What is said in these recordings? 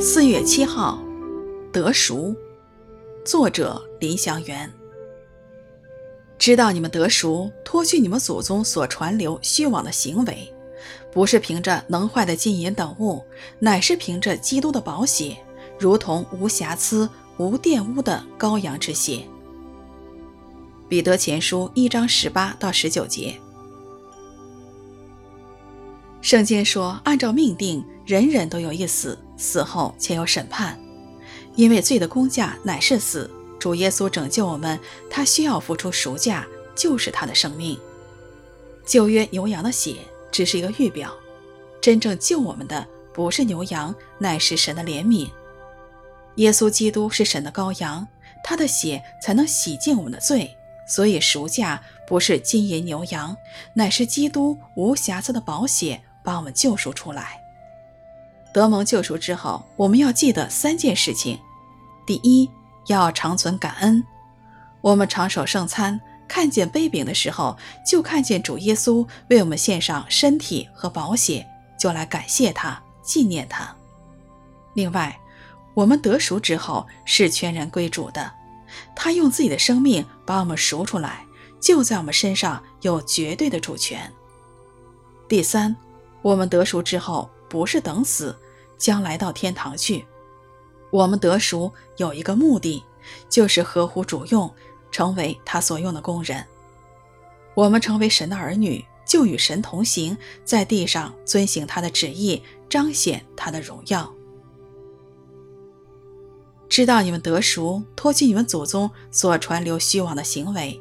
四月七号，得熟。作者林祥元。知道你们得熟，脱去你们祖宗所传流虚妄的行为，不是凭着能坏的金银等物，乃是凭着基督的宝血，如同无瑕疵、无玷污的羔羊之血。彼得前书一章十八到十九节。圣经说，按照命定，人人都有一死，死后且有审判。因为罪的工价乃是死，主耶稣拯救我们，他需要付出赎价，就是他的生命。旧约牛羊的血只是一个预表，真正救我们的不是牛羊，乃是神的怜悯。耶稣基督是神的羔羊，他的血才能洗净我们的罪。所以赎价不是金银牛羊，乃是基督无瑕疵的宝血把我们救赎出来。得蒙救赎之后，我们要记得三件事情。第一，要长存感恩。我们常守圣餐，看见杯饼的时候，就看见主耶稣为我们献上身体和宝血，就来感谢他，纪念他。另外，我们得赎之后是全然归主的，他用自己的生命把我们赎出来，就在我们身上有绝对的主权。第三，我们得赎之后不是等死，将来到天堂去。我们得赎有一个目的，就是合乎主用，成为他所用的工人。我们成为神的儿女，就与神同行，在地上遵行他的旨意，彰显他的荣耀。知道你们得赎，脱去你们祖宗所传流虚妄的行为，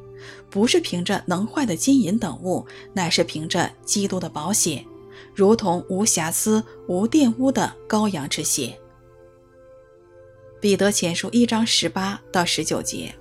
不是凭着能坏的金银等物，乃是凭着基督的宝血，如同无瑕疵、无玷污的羔羊之血。彼得前书一章十八到十九节。